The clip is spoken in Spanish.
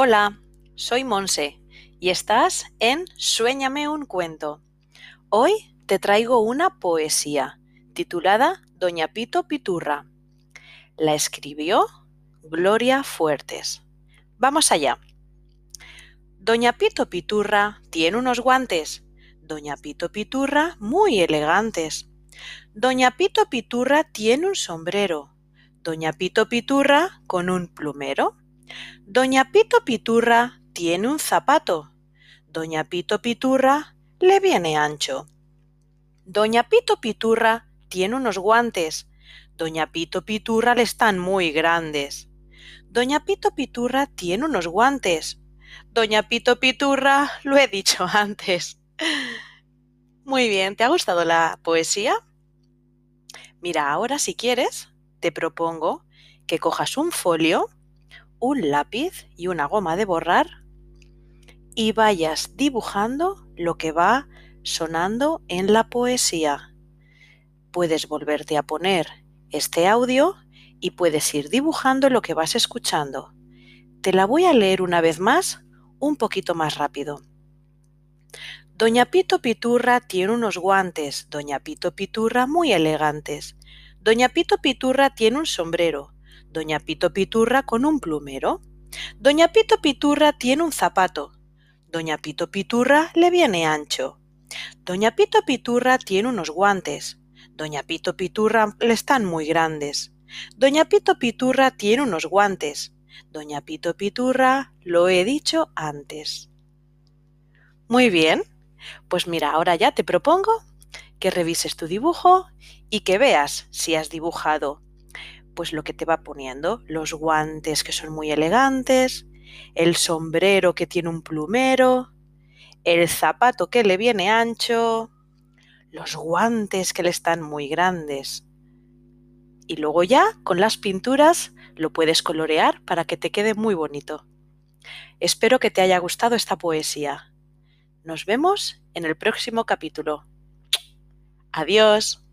Hola, soy Monse y estás en Suéñame un cuento. Hoy te traigo una poesía titulada Doña Pito Piturra. La escribió Gloria Fuertes. Vamos allá. Doña Pito Piturra tiene unos guantes. Doña Pito Piturra muy elegantes. Doña Pito Piturra tiene un sombrero. Doña Pito Piturra con un plumero. Doña Pito Piturra tiene un zapato. Doña Pito Piturra le viene ancho. Doña Pito Piturra tiene unos guantes. Doña Pito Piturra le están muy grandes. Doña Pito Piturra tiene unos guantes. Doña Pito Piturra lo he dicho antes. Muy bien, ¿te ha gustado la poesía? Mira, ahora si quieres, te propongo que cojas un folio un lápiz y una goma de borrar y vayas dibujando lo que va sonando en la poesía. Puedes volverte a poner este audio y puedes ir dibujando lo que vas escuchando. Te la voy a leer una vez más, un poquito más rápido. Doña Pito Piturra tiene unos guantes, Doña Pito Piturra muy elegantes. Doña Pito Piturra tiene un sombrero, Doña Pito Piturra con un plumero. Doña Pito Piturra tiene un zapato. Doña Pito Piturra le viene ancho. Doña Pito Piturra tiene unos guantes. Doña Pito Piturra le están muy grandes. Doña Pito Piturra tiene unos guantes. Doña Pito Piturra lo he dicho antes. Muy bien, pues mira, ahora ya te propongo que revises tu dibujo y que veas si has dibujado pues lo que te va poniendo, los guantes que son muy elegantes, el sombrero que tiene un plumero, el zapato que le viene ancho, los guantes que le están muy grandes. Y luego ya con las pinturas lo puedes colorear para que te quede muy bonito. Espero que te haya gustado esta poesía. Nos vemos en el próximo capítulo. Adiós.